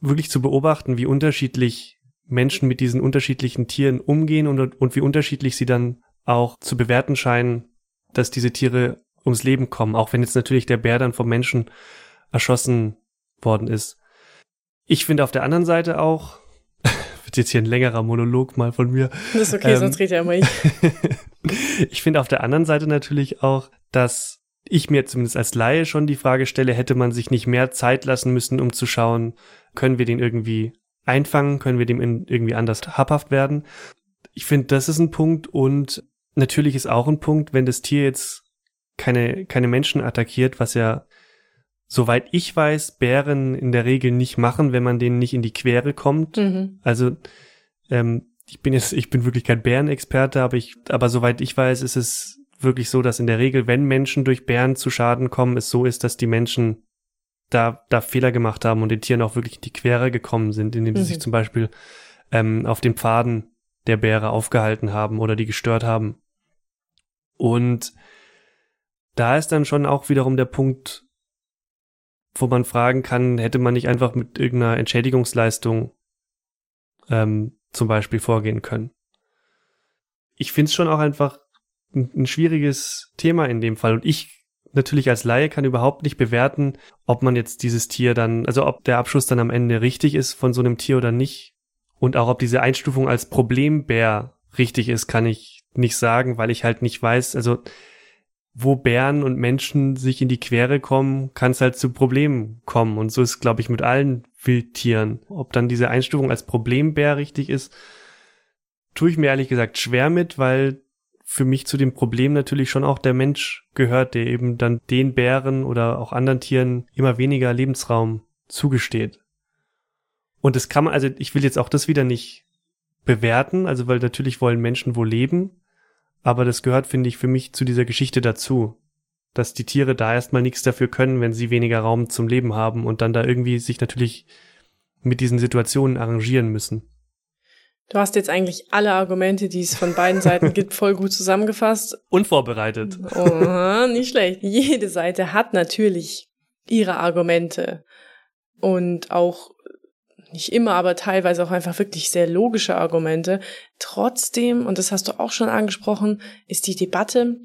Speaker 2: wirklich zu beobachten, wie unterschiedlich Menschen mit diesen unterschiedlichen Tieren umgehen und, und wie unterschiedlich sie dann auch zu bewerten scheinen, dass diese Tiere ums Leben kommen, auch wenn jetzt natürlich der Bär dann vom Menschen erschossen worden ist. Ich finde auf der anderen Seite auch, wird jetzt hier ein längerer Monolog mal von mir.
Speaker 1: Das ist okay, ähm, sonst redet ja immer ich.
Speaker 2: ich finde auf der anderen Seite natürlich auch, dass ich mir zumindest als Laie schon die Frage stelle, hätte man sich nicht mehr Zeit lassen müssen, um zu schauen, können wir den irgendwie einfangen, können wir dem irgendwie anders habhaft werden. Ich finde, das ist ein Punkt und natürlich ist auch ein Punkt, wenn das Tier jetzt keine, keine Menschen attackiert, was ja, soweit ich weiß, Bären in der Regel nicht machen, wenn man denen nicht in die Quere kommt. Mhm. Also, ähm, ich bin jetzt, ich bin wirklich kein Bärenexperte, aber ich, aber soweit ich weiß, ist es wirklich so, dass in der Regel, wenn Menschen durch Bären zu Schaden kommen, es so ist, dass die Menschen da, da Fehler gemacht haben und den Tieren auch wirklich in die Quere gekommen sind, indem sie mhm. sich zum Beispiel ähm, auf den Pfaden der Bäre aufgehalten haben oder die gestört haben. Und da ist dann schon auch wiederum der Punkt, wo man fragen kann, hätte man nicht einfach mit irgendeiner Entschädigungsleistung ähm, zum Beispiel vorgehen können. Ich finde es schon auch einfach ein, ein schwieriges Thema in dem Fall. Und ich natürlich als Laie kann überhaupt nicht bewerten, ob man jetzt dieses Tier dann, also ob der Abschuss dann am Ende richtig ist von so einem Tier oder nicht. Und auch ob diese Einstufung als Problembär richtig ist, kann ich nicht sagen, weil ich halt nicht weiß, also wo Bären und Menschen sich in die Quere kommen, kann es halt zu Problemen kommen. Und so ist, glaube ich, mit allen Wildtieren. Ob dann diese Einstufung als Problembär richtig ist, tue ich mir ehrlich gesagt schwer mit, weil für mich zu dem Problem natürlich schon auch der Mensch gehört, der eben dann den Bären oder auch anderen Tieren immer weniger Lebensraum zugesteht. Und das kann man, also ich will jetzt auch das wieder nicht bewerten, also weil natürlich wollen Menschen wo leben, aber das gehört, finde ich, für mich zu dieser Geschichte dazu, dass die Tiere da erstmal nichts dafür können, wenn sie weniger Raum zum Leben haben und dann da irgendwie sich natürlich mit diesen Situationen arrangieren müssen.
Speaker 1: Du hast jetzt eigentlich alle Argumente, die es von beiden Seiten gibt, voll gut zusammengefasst.
Speaker 2: Unvorbereitet.
Speaker 1: Oh, nicht schlecht. Jede Seite hat natürlich ihre Argumente und auch nicht immer, aber teilweise auch einfach wirklich sehr logische Argumente. Trotzdem, und das hast du auch schon angesprochen, ist die Debatte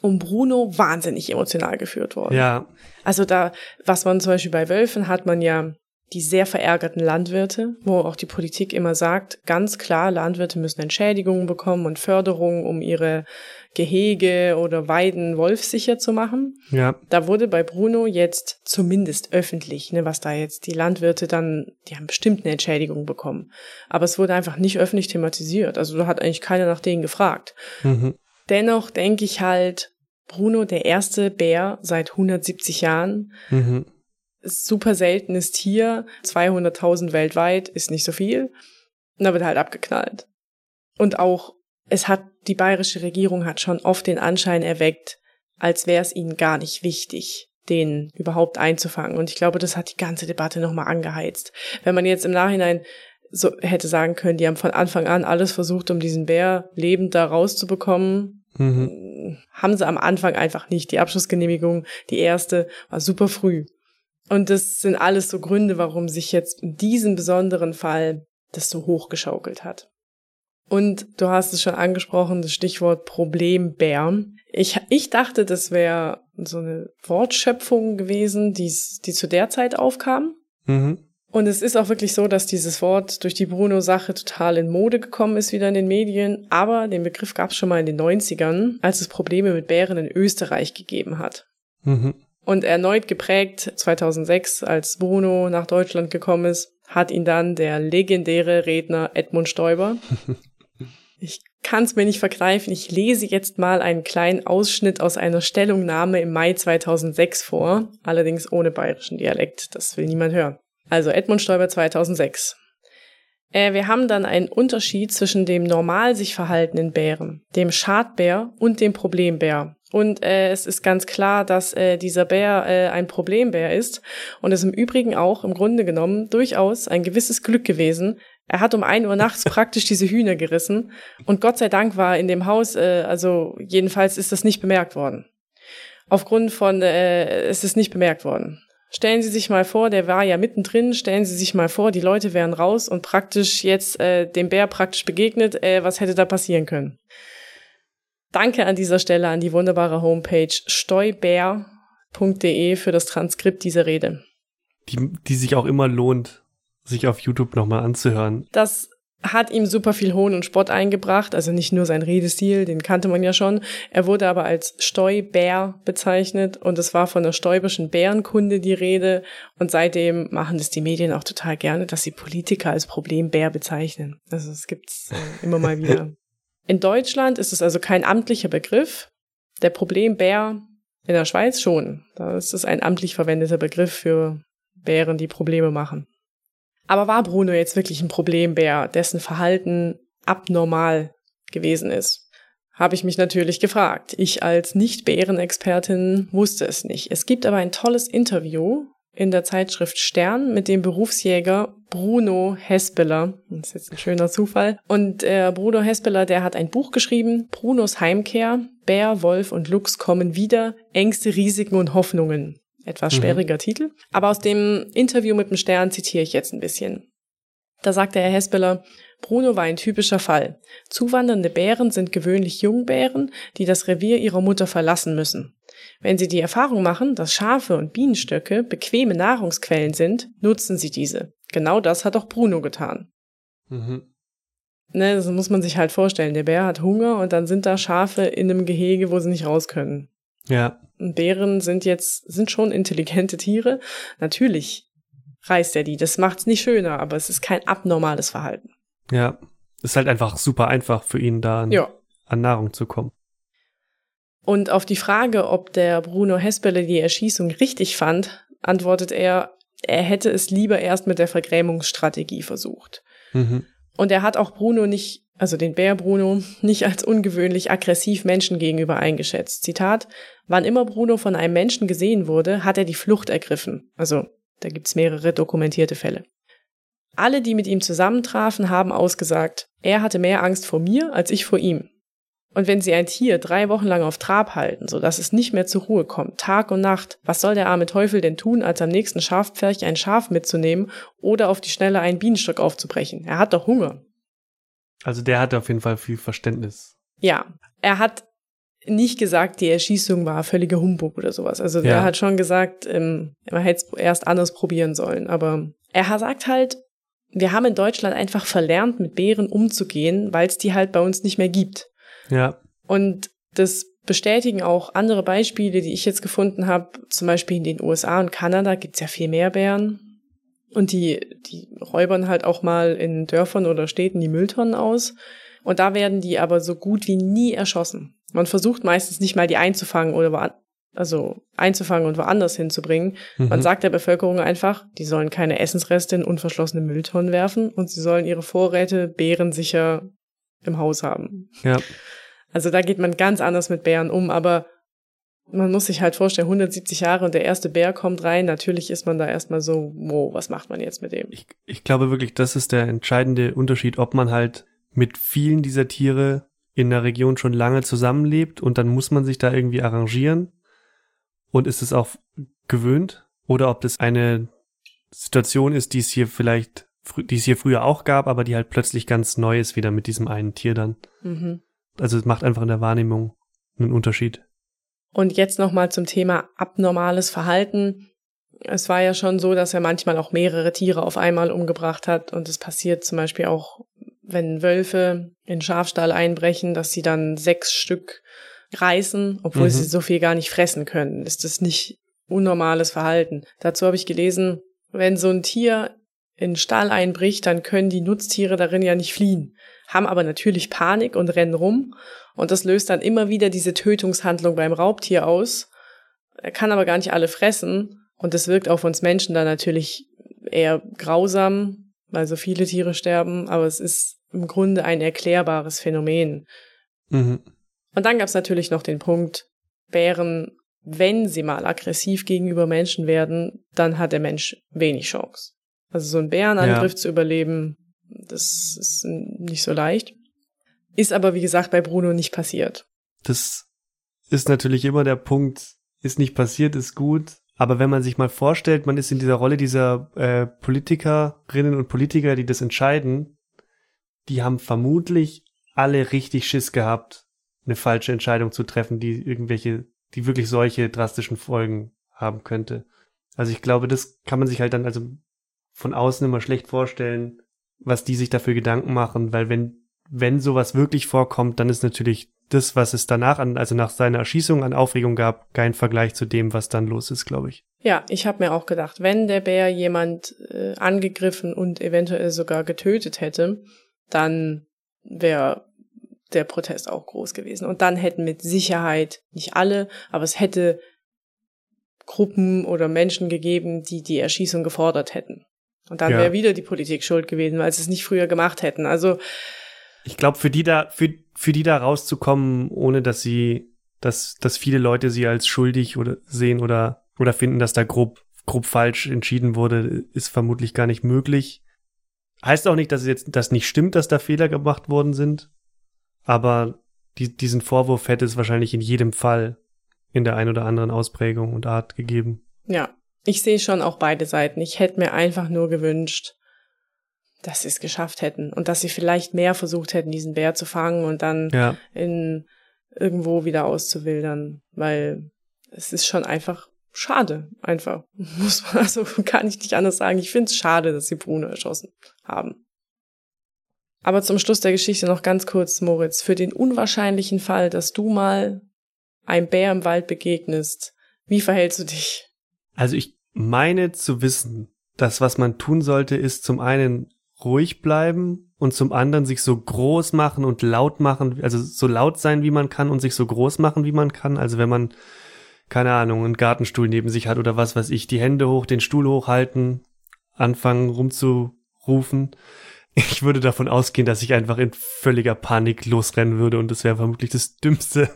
Speaker 1: um Bruno wahnsinnig emotional geführt worden.
Speaker 2: Ja.
Speaker 1: Also da, was man zum Beispiel bei Wölfen hat man ja die sehr verärgerten Landwirte, wo auch die Politik immer sagt, ganz klar, Landwirte müssen Entschädigungen bekommen und Förderungen, um ihre Gehege oder Weiden wolfsicher zu machen.
Speaker 2: Ja.
Speaker 1: Da wurde bei Bruno jetzt zumindest öffentlich, ne, was da jetzt die Landwirte dann, die haben bestimmt eine Entschädigung bekommen. Aber es wurde einfach nicht öffentlich thematisiert. Also da hat eigentlich keiner nach denen gefragt.
Speaker 2: Mhm.
Speaker 1: Dennoch denke ich halt, Bruno, der erste Bär seit 170 Jahren,
Speaker 2: Mhm.
Speaker 1: super seltenes Tier, 200.000 weltweit ist nicht so viel. Und da wird halt abgeknallt. Und auch, es hat, die bayerische Regierung hat schon oft den Anschein erweckt, als wäre es ihnen gar nicht wichtig, den überhaupt einzufangen. Und ich glaube, das hat die ganze Debatte nochmal angeheizt. Wenn man jetzt im Nachhinein so hätte sagen können, die haben von Anfang an alles versucht, um diesen Bär lebend da rauszubekommen,
Speaker 2: Mhm.
Speaker 1: haben sie am Anfang einfach nicht. Die Abschlussgenehmigung, die erste, war super früh. Und das sind alles so Gründe, warum sich jetzt in diesem besonderen Fall das so hochgeschaukelt hat. Und du hast es schon angesprochen, das Stichwort Problembär. Ich, ich dachte, das wäre so eine Wortschöpfung gewesen, die's, die zu der Zeit aufkam.
Speaker 2: Mhm.
Speaker 1: Und es ist auch wirklich so, dass dieses Wort durch die Bruno-Sache total in Mode gekommen ist, wieder in den Medien. Aber den Begriff gab es schon mal in den 90ern, als es Probleme mit Bären in Österreich gegeben hat.
Speaker 2: Mhm.
Speaker 1: Und erneut geprägt 2006, als Bruno nach Deutschland gekommen ist, hat ihn dann der legendäre Redner Edmund Stoiber. Ich kann es mir nicht verkneifen. Ich lese jetzt mal einen kleinen Ausschnitt aus einer Stellungnahme im Mai 2006 vor, allerdings ohne bayerischen Dialekt. Das will niemand hören. Also Edmund Stoiber 2006. Äh, wir haben dann einen Unterschied zwischen dem normal sich verhaltenen Bären, dem Schadbär und dem Problembär. Und äh, es ist ganz klar, dass äh, dieser Bär äh, ein Problembär ist und es im Übrigen auch im Grunde genommen durchaus ein gewisses Glück gewesen. Er hat um ein Uhr nachts praktisch diese Hühner gerissen und Gott sei Dank war in dem Haus, äh, also jedenfalls ist das nicht bemerkt worden. Aufgrund von, äh, es ist nicht bemerkt worden. Stellen Sie sich mal vor, der war ja mittendrin, stellen Sie sich mal vor, die Leute wären raus und praktisch jetzt äh, dem Bär praktisch begegnet, äh, was hätte da passieren können? Danke an dieser Stelle an die wunderbare Homepage steubär.de für das Transkript dieser Rede.
Speaker 2: Die, die sich auch immer lohnt, sich auf YouTube nochmal anzuhören.
Speaker 1: Das hat ihm super viel Hohn und Spott eingebracht, also nicht nur sein Redestil, den kannte man ja schon. Er wurde aber als Steubär bezeichnet und es war von der stäubischen Bärenkunde die Rede und seitdem machen das die Medien auch total gerne, dass sie Politiker als Problembär bezeichnen. Also es gibt's äh, immer mal wieder. In Deutschland ist es also kein amtlicher Begriff. Der Problembär in der Schweiz schon. Da ist es ein amtlich verwendeter Begriff für Bären, die Probleme machen. Aber war Bruno jetzt wirklich ein Problembär, dessen Verhalten abnormal gewesen ist? Habe ich mich natürlich gefragt. Ich als Nicht-Bärenexpertin wusste es nicht. Es gibt aber ein tolles Interview in der Zeitschrift Stern mit dem Berufsjäger Bruno Hespeler. Das ist jetzt ein schöner Zufall. Und äh, Bruno Hespeler, der hat ein Buch geschrieben, Brunos Heimkehr, Bär, Wolf und Luchs kommen wieder, Ängste, Risiken und Hoffnungen. Etwas sperriger mhm. Titel. Aber aus dem Interview mit dem Stern zitiere ich jetzt ein bisschen. Da sagte Herr Hespeler, Bruno war ein typischer Fall. Zuwandernde Bären sind gewöhnlich Jungbären, die das Revier ihrer Mutter verlassen müssen. Wenn sie die Erfahrung machen, dass Schafe und Bienenstöcke bequeme Nahrungsquellen sind, nutzen sie diese. Genau das hat auch Bruno getan. Mhm. Ne, das muss man sich halt vorstellen. Der Bär hat Hunger und dann sind da Schafe in einem Gehege, wo sie nicht raus können.
Speaker 2: Ja.
Speaker 1: Und Bären sind jetzt, sind schon intelligente Tiere. Natürlich reißt er die. Das macht's nicht schöner, aber es ist kein abnormales Verhalten.
Speaker 2: Ja. Ist halt einfach super einfach für ihn da an, ja. an Nahrung zu kommen.
Speaker 1: Und auf die Frage, ob der Bruno Hespele die Erschießung richtig fand, antwortet er, er hätte es lieber erst mit der Vergrämungsstrategie versucht. Mhm. Und er hat auch Bruno nicht, also den Bär Bruno, nicht als ungewöhnlich aggressiv Menschen gegenüber eingeschätzt. Zitat, wann immer Bruno von einem Menschen gesehen wurde, hat er die Flucht ergriffen. Also, da gibt's mehrere dokumentierte Fälle. Alle, die mit ihm zusammentrafen, haben ausgesagt, er hatte mehr Angst vor mir als ich vor ihm. Und wenn sie ein Tier drei Wochen lang auf Trab halten, so dass es nicht mehr zur Ruhe kommt, Tag und Nacht, was soll der arme Teufel denn tun, als am nächsten Schafpferch ein Schaf mitzunehmen oder auf die Schnelle einen Bienenstock aufzubrechen? Er hat doch Hunger.
Speaker 2: Also der hat auf jeden Fall viel Verständnis.
Speaker 1: Ja, er hat nicht gesagt, die Erschießung war völliger Humbug oder sowas. Also ja. er hat schon gesagt, ähm, man hätte es erst anders probieren sollen. Aber er sagt halt, wir haben in Deutschland einfach verlernt, mit Bären umzugehen, weil es die halt bei uns nicht mehr gibt.
Speaker 2: Ja.
Speaker 1: Und das bestätigen auch andere Beispiele, die ich jetzt gefunden habe. Zum Beispiel in den USA und Kanada gibt's ja viel mehr Bären. Und die, die räubern halt auch mal in Dörfern oder Städten die Mülltonnen aus. Und da werden die aber so gut wie nie erschossen. Man versucht meistens nicht mal die einzufangen oder also einzufangen und woanders hinzubringen. Mhm. Man sagt der Bevölkerung einfach, die sollen keine Essensreste in unverschlossene Mülltonnen werfen und sie sollen ihre Vorräte bärensicher im Haus haben.
Speaker 2: Ja.
Speaker 1: Also da geht man ganz anders mit Bären um, aber man muss sich halt vorstellen, 170 Jahre und der erste Bär kommt rein. Natürlich ist man da erstmal so, wow, was macht man jetzt mit dem?
Speaker 2: Ich, ich glaube wirklich, das ist der entscheidende Unterschied, ob man halt mit vielen dieser Tiere in der Region schon lange zusammenlebt und dann muss man sich da irgendwie arrangieren und ist es auch gewöhnt oder ob das eine Situation ist, die es hier vielleicht, die es hier früher auch gab, aber die halt plötzlich ganz neu ist wieder mit diesem einen Tier dann. Mhm. Also es macht einfach in der Wahrnehmung einen Unterschied.
Speaker 1: Und jetzt nochmal zum Thema abnormales Verhalten. Es war ja schon so, dass er manchmal auch mehrere Tiere auf einmal umgebracht hat. Und es passiert zum Beispiel auch, wenn Wölfe in Schafstall einbrechen, dass sie dann sechs Stück reißen, obwohl mhm. sie so viel gar nicht fressen können. Ist das nicht unnormales Verhalten? Dazu habe ich gelesen, wenn so ein Tier in den Stall einbricht, dann können die Nutztiere darin ja nicht fliehen haben aber natürlich Panik und rennen rum. Und das löst dann immer wieder diese Tötungshandlung beim Raubtier aus. Er kann aber gar nicht alle fressen. Und das wirkt auf uns Menschen dann natürlich eher grausam, weil so viele Tiere sterben. Aber es ist im Grunde ein erklärbares Phänomen. Mhm. Und dann gab es natürlich noch den Punkt, Bären, wenn sie mal aggressiv gegenüber Menschen werden, dann hat der Mensch wenig Chance. Also so einen Bärenangriff ja. zu überleben, das ist nicht so leicht. Ist aber, wie gesagt, bei Bruno nicht passiert.
Speaker 2: Das ist natürlich immer der Punkt, ist nicht passiert, ist gut. Aber wenn man sich mal vorstellt, man ist in dieser Rolle dieser äh, Politikerinnen und Politiker, die das entscheiden, die haben vermutlich alle richtig Schiss gehabt, eine falsche Entscheidung zu treffen, die irgendwelche, die wirklich solche drastischen Folgen haben könnte. Also ich glaube, das kann man sich halt dann also von außen immer schlecht vorstellen, was die sich dafür Gedanken machen, weil wenn, wenn sowas wirklich vorkommt, dann ist natürlich das, was es danach an, also nach seiner Erschießung an Aufregung gab, kein Vergleich zu dem, was dann los ist, glaube ich.
Speaker 1: Ja, ich habe mir auch gedacht, wenn der Bär jemand äh, angegriffen und eventuell sogar getötet hätte, dann wäre der Protest auch groß gewesen. Und dann hätten mit Sicherheit, nicht alle, aber es hätte Gruppen oder Menschen gegeben, die die Erschießung gefordert hätten. Und dann ja. wäre wieder die Politik schuld gewesen, weil sie es nicht früher gemacht hätten. Also
Speaker 2: ich glaube, für die da, für, für die da rauszukommen, ohne dass sie, dass, dass viele Leute sie als schuldig oder sehen oder, oder finden, dass da grob, grob falsch entschieden wurde, ist vermutlich gar nicht möglich. Heißt auch nicht, dass es jetzt das nicht stimmt, dass da Fehler gemacht worden sind. Aber die, diesen Vorwurf hätte es wahrscheinlich in jedem Fall in der ein oder anderen Ausprägung und Art gegeben.
Speaker 1: Ja, ich sehe schon auch beide Seiten. Ich hätte mir einfach nur gewünscht, dass sie es geschafft hätten und dass sie vielleicht mehr versucht hätten, diesen Bär zu fangen und dann ja. in irgendwo wieder auszuwildern, weil es ist schon einfach schade, einfach. Muss man, also kann ich nicht anders sagen. Ich finde es schade, dass sie Bruno erschossen haben. Aber zum Schluss der Geschichte noch ganz kurz, Moritz, für den unwahrscheinlichen Fall, dass du mal einem Bär im Wald begegnest, wie verhältst du dich?
Speaker 2: Also ich meine zu wissen, dass was man tun sollte, ist zum einen ruhig bleiben und zum anderen sich so groß machen und laut machen, also so laut sein, wie man kann und sich so groß machen, wie man kann. Also wenn man, keine Ahnung, einen Gartenstuhl neben sich hat oder was weiß ich, die Hände hoch, den Stuhl hochhalten, anfangen rumzurufen ich würde davon ausgehen, dass ich einfach in völliger Panik losrennen würde und das wäre vermutlich das Dümmste,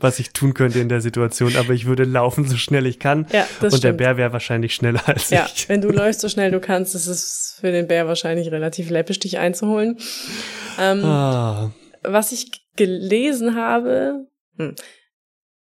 Speaker 2: was ich tun könnte in der Situation. Aber ich würde laufen so schnell ich kann. Ja, das und stimmt. der Bär wäre wahrscheinlich schneller als ja, ich.
Speaker 1: Ja, wenn du läufst so schnell du kannst, ist es für den Bär wahrscheinlich relativ läppisch, dich einzuholen. Ähm, ah. Was ich gelesen habe, hm.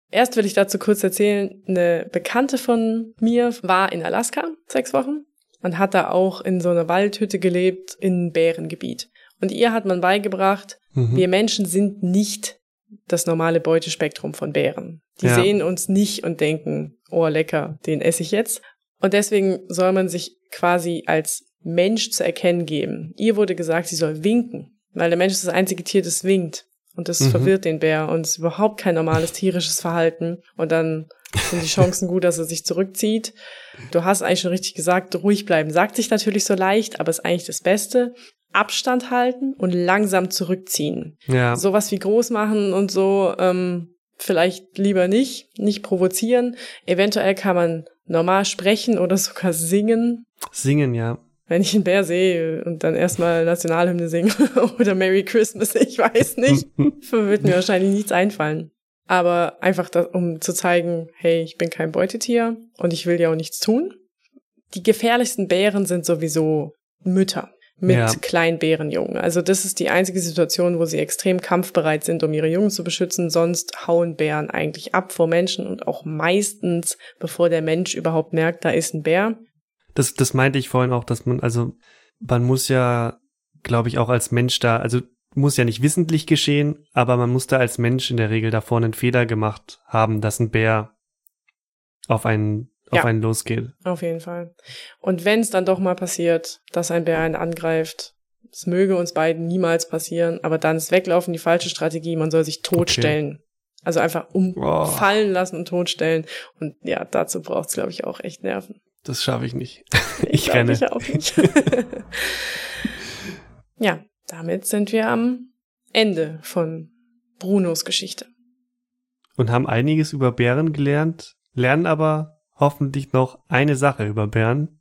Speaker 1: erst will ich dazu kurz erzählen, eine Bekannte von mir war in Alaska sechs Wochen man hat da auch in so einer Waldhütte gelebt in Bärengebiet. Und ihr hat man beigebracht, mhm. wir Menschen sind nicht das normale Beutespektrum von Bären. Die ja. sehen uns nicht und denken, oh lecker, den esse ich jetzt. Und deswegen soll man sich quasi als Mensch zu erkennen geben. Ihr wurde gesagt, sie soll winken, weil der Mensch ist das einzige Tier, das winkt. Und das mhm. verwirrt den Bär und ist überhaupt kein normales tierisches Verhalten. Und dann sind die Chancen gut, dass er sich zurückzieht. Du hast eigentlich schon richtig gesagt, ruhig bleiben. Sagt sich natürlich so leicht, aber ist eigentlich das Beste. Abstand halten und langsam zurückziehen. Ja. Sowas wie groß machen und so, ähm, vielleicht lieber nicht, nicht provozieren. Eventuell kann man normal sprechen oder sogar singen.
Speaker 2: Singen, ja.
Speaker 1: Wenn ich einen Bär sehe und dann erstmal Nationalhymne singen oder Merry Christmas, ich weiß nicht, wird mir wahrscheinlich nichts einfallen aber einfach, das, um zu zeigen, hey, ich bin kein Beutetier und ich will ja auch nichts tun. Die gefährlichsten Bären sind sowieso Mütter mit ja. kleinen Bärenjungen. Also das ist die einzige Situation, wo sie extrem kampfbereit sind, um ihre Jungen zu beschützen. Sonst hauen Bären eigentlich ab vor Menschen und auch meistens, bevor der Mensch überhaupt merkt, da ist ein Bär.
Speaker 2: Das, das meinte ich vorhin auch, dass man, also man muss ja, glaube ich, auch als Mensch da, also muss ja nicht wissentlich geschehen, aber man muss da als Mensch in der Regel davor einen Fehler gemacht haben, dass ein Bär auf einen auf ja, einen losgeht.
Speaker 1: Auf jeden Fall. Und wenn es dann doch mal passiert, dass ein Bär einen angreift, es möge uns beiden niemals passieren, aber dann ist Weglaufen die falsche Strategie, man soll sich totstellen. Okay. Also einfach umfallen oh. lassen und totstellen. Und ja, dazu braucht es, glaube ich, auch echt Nerven.
Speaker 2: Das schaffe ich nicht. Ich, ich renne. Ich auch nicht.
Speaker 1: ja, damit sind wir am Ende von Brunos Geschichte.
Speaker 2: Und haben einiges über Bären gelernt, lernen aber hoffentlich noch eine Sache über Bären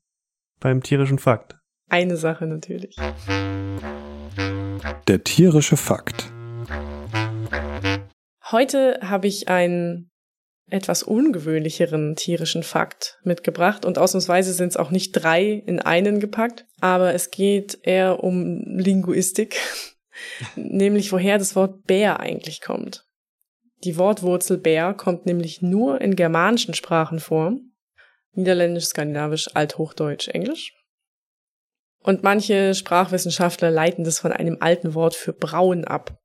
Speaker 2: beim tierischen Fakt.
Speaker 1: Eine Sache natürlich.
Speaker 3: Der tierische Fakt.
Speaker 1: Heute habe ich einen etwas ungewöhnlicheren tierischen Fakt mitgebracht und ausnahmsweise sind es auch nicht drei in einen gepackt, aber es geht eher um Linguistik, nämlich woher das Wort Bär eigentlich kommt. Die Wortwurzel Bär kommt nämlich nur in germanischen Sprachen vor. Niederländisch, Skandinavisch, Althochdeutsch, Englisch. Und manche Sprachwissenschaftler leiten das von einem alten Wort für braun ab.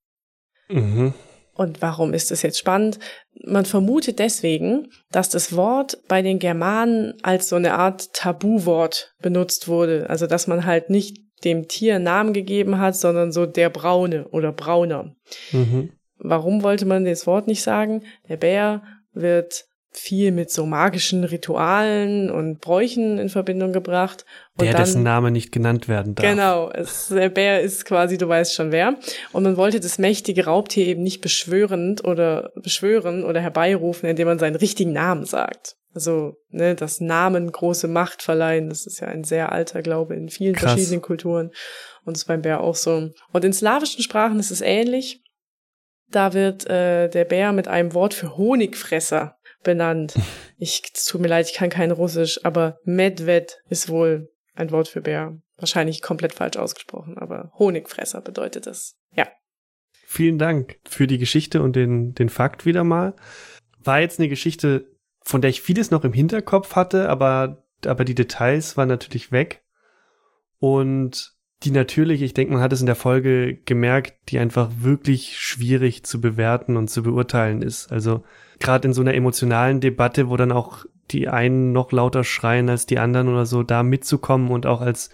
Speaker 1: Mhm. Und warum ist das jetzt spannend? Man vermutet deswegen, dass das Wort bei den Germanen als so eine Art Tabuwort benutzt wurde. Also dass man halt nicht dem Tier Namen gegeben hat, sondern so der Braune oder Brauner. Mhm. Warum wollte man das Wort nicht sagen? Der Bär wird viel mit so magischen Ritualen und Bräuchen in Verbindung gebracht.
Speaker 2: Und der, dann, dessen Name nicht genannt werden darf.
Speaker 1: Genau, es, der Bär ist quasi, du weißt schon wer. Und man wollte das mächtige Raubtier eben nicht beschwörend oder beschwören oder herbeirufen, indem man seinen richtigen Namen sagt. Also, ne, das Namen große Macht verleihen, das ist ja ein sehr alter Glaube in vielen Krass. verschiedenen Kulturen. Und ist beim Bär auch so. Und in slawischen Sprachen ist es ähnlich. Da wird äh, der Bär mit einem Wort für Honigfresser benannt. Ich, es tut mir leid, ich kann kein Russisch, aber Medved ist wohl ein Wort für Bär. Wahrscheinlich komplett falsch ausgesprochen, aber Honigfresser bedeutet es. Ja.
Speaker 2: Vielen Dank für die Geschichte und den, den Fakt wieder mal. War jetzt eine Geschichte, von der ich vieles noch im Hinterkopf hatte, aber, aber die Details waren natürlich weg. Und die natürlich, ich denke, man hat es in der Folge gemerkt, die einfach wirklich schwierig zu bewerten und zu beurteilen ist. Also gerade in so einer emotionalen Debatte, wo dann auch die einen noch lauter schreien als die anderen oder so, da mitzukommen und auch als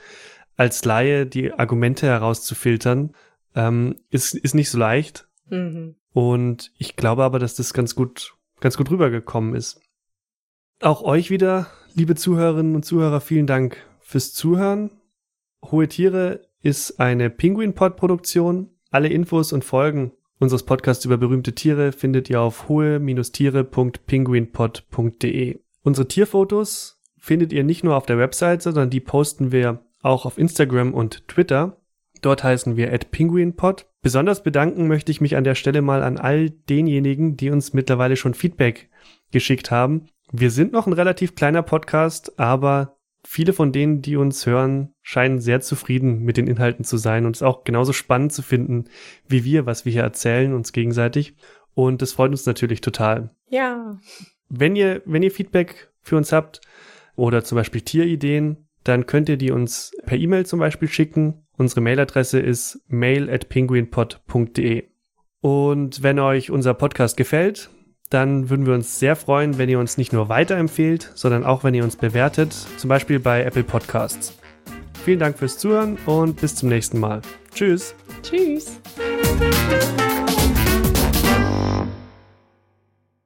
Speaker 2: als Laie die Argumente herauszufiltern, ähm, ist, ist nicht so leicht.
Speaker 1: Mhm.
Speaker 2: Und ich glaube aber, dass das ganz gut, ganz gut rübergekommen ist. Auch euch wieder, liebe Zuhörerinnen und Zuhörer, vielen Dank fürs Zuhören. Hohe Tiere ist eine Penguin-Pod-Produktion. Alle Infos und Folgen unseres Podcasts über berühmte Tiere findet ihr auf hohe-tiere.penguinpod.de. Unsere Tierfotos findet ihr nicht nur auf der Website, sondern die posten wir auch auf Instagram und Twitter. Dort heißen wir at penguinpod. Besonders bedanken möchte ich mich an der Stelle mal an all denjenigen, die uns mittlerweile schon Feedback geschickt haben. Wir sind noch ein relativ kleiner Podcast, aber viele von denen, die uns hören, scheinen sehr zufrieden mit den Inhalten zu sein und es auch genauso spannend zu finden, wie wir, was wir hier erzählen, uns gegenseitig. Und das freut uns natürlich total.
Speaker 1: Ja.
Speaker 2: Wenn ihr, wenn ihr Feedback für uns habt oder zum Beispiel Tierideen, dann könnt ihr die uns per E-Mail zum Beispiel schicken. Unsere Mailadresse ist mail at penguinpod.de. Und wenn euch unser Podcast gefällt, dann würden wir uns sehr freuen, wenn ihr uns nicht nur weiterempfehlt, sondern auch wenn ihr uns bewertet, zum Beispiel bei Apple Podcasts. Vielen Dank fürs Zuhören und bis zum nächsten Mal. Tschüss.
Speaker 1: Tschüss.